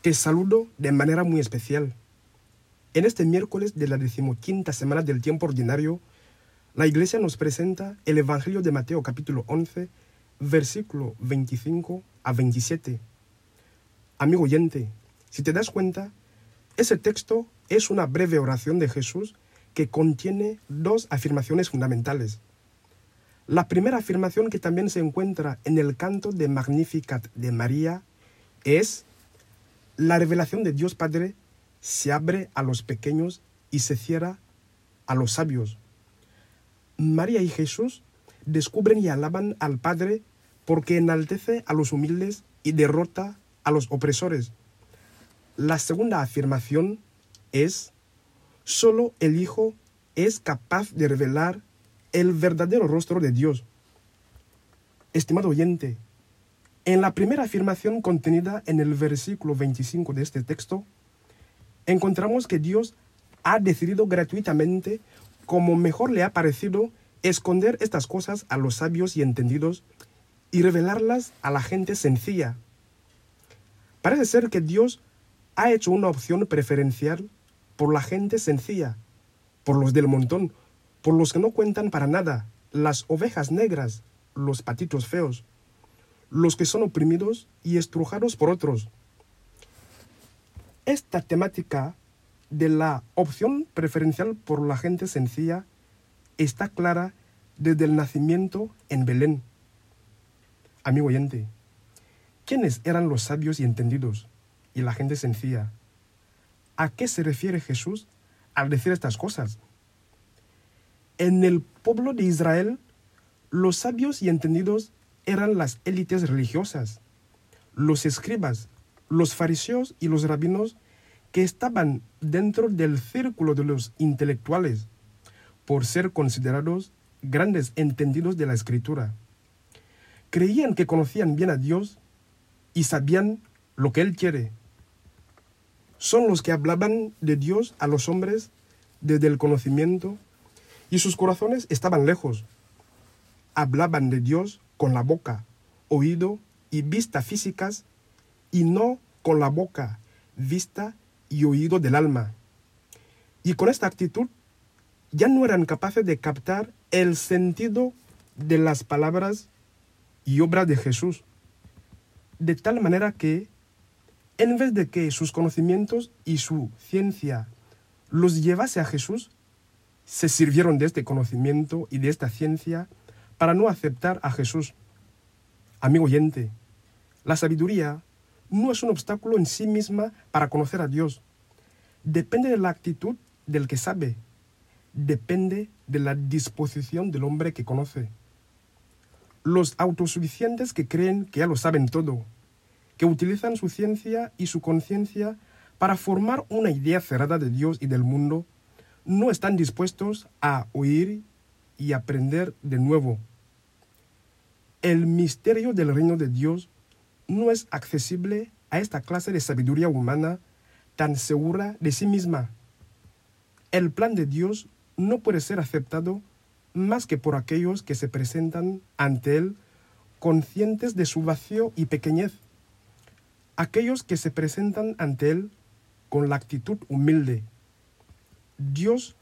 Te saludo de manera muy especial. En este miércoles de la decimoquinta semana del tiempo ordinario, la Iglesia nos presenta el Evangelio de Mateo capítulo 11, versículo 25 a 27. Amigo oyente, si te das cuenta, ese texto es una breve oración de Jesús que contiene dos afirmaciones fundamentales. La primera afirmación que también se encuentra en el canto de Magnificat de María es la revelación de Dios Padre se abre a los pequeños y se cierra a los sabios. María y Jesús descubren y alaban al Padre porque enaltece a los humildes y derrota a los opresores. La segunda afirmación es, solo el Hijo es capaz de revelar el verdadero rostro de Dios. Estimado oyente, en la primera afirmación contenida en el versículo 25 de este texto, encontramos que Dios ha decidido gratuitamente, como mejor le ha parecido, esconder estas cosas a los sabios y entendidos y revelarlas a la gente sencilla. Parece ser que Dios ha hecho una opción preferencial por la gente sencilla, por los del montón, por los que no cuentan para nada, las ovejas negras, los patitos feos, los que son oprimidos y estrujados por otros. Esta temática de la opción preferencial por la gente sencilla está clara desde el nacimiento en Belén. Amigo oyente, ¿quiénes eran los sabios y entendidos y la gente sencilla? ¿A qué se refiere Jesús al decir estas cosas? En el pueblo de Israel, los sabios y entendidos eran las élites religiosas, los escribas, los fariseos y los rabinos que estaban dentro del círculo de los intelectuales por ser considerados grandes entendidos de la escritura. Creían que conocían bien a Dios y sabían lo que Él quiere. Son los que hablaban de Dios a los hombres desde el conocimiento y sus corazones estaban lejos. Hablaban de Dios con la boca, oído y vista físicas y no con la boca, vista y oído del alma. Y con esta actitud ya no eran capaces de captar el sentido de las palabras y obras de Jesús. De tal manera que, en vez de que sus conocimientos y su ciencia los llevase a Jesús, se sirvieron de este conocimiento y de esta ciencia para no aceptar a Jesús. Amigo oyente, la sabiduría no es un obstáculo en sí misma para conocer a Dios. Depende de la actitud del que sabe. Depende de la disposición del hombre que conoce. Los autosuficientes que creen que ya lo saben todo, que utilizan su ciencia y su conciencia para formar una idea cerrada de Dios y del mundo, no están dispuestos a oír y aprender de nuevo. El misterio del reino de Dios no es accesible a esta clase de sabiduría humana tan segura de sí misma. El plan de Dios no puede ser aceptado más que por aquellos que se presentan ante Él conscientes de su vacío y pequeñez, aquellos que se presentan ante Él con la actitud humilde. Dios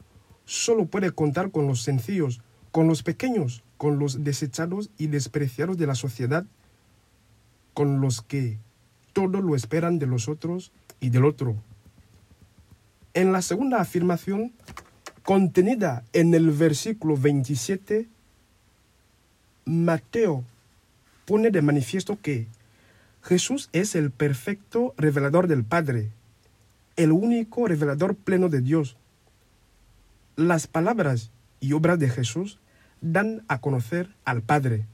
solo puede contar con los sencillos, con los pequeños, con los desechados y despreciados de la sociedad, con los que todo lo esperan de los otros y del otro. En la segunda afirmación, contenida en el versículo 27, Mateo pone de manifiesto que Jesús es el perfecto revelador del Padre, el único revelador pleno de Dios. Las palabras y obras de Jesús dan a conocer al Padre.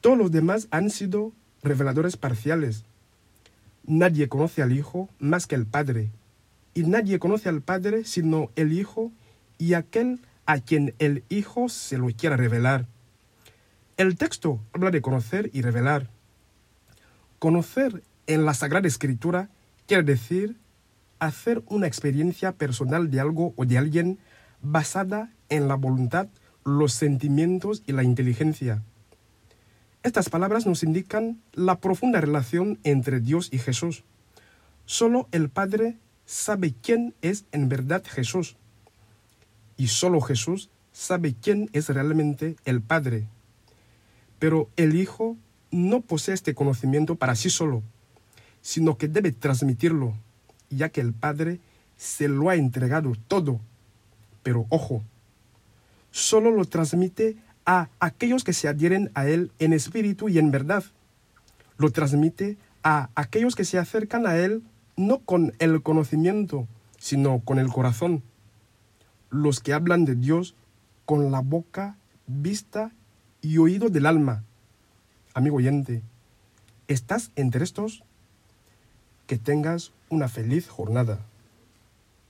Todos los demás han sido reveladores parciales. Nadie conoce al Hijo más que el Padre, y nadie conoce al Padre sino el Hijo y aquel a quien el Hijo se lo quiera revelar. El texto habla de conocer y revelar. Conocer en la Sagrada Escritura quiere decir hacer una experiencia personal de algo o de alguien basada en la voluntad los sentimientos y la inteligencia. Estas palabras nos indican la profunda relación entre Dios y Jesús, Solo el Padre sabe quién es en verdad Jesús. Y solo Jesús sabe quién es realmente el Padre. Pero el Hijo no posee este conocimiento para sí solo, sino que debe transmitirlo, ya que el Padre se lo ha entregado todo. Pero ojo, solo lo transmite a aquellos que se adhieren a Él en espíritu y en verdad. Lo transmite a aquellos que se acercan a Él no con el conocimiento, sino con el corazón. Los que hablan de Dios con la boca, vista y oído del alma. Amigo oyente, ¿estás entre estos? Que tengas una feliz jornada.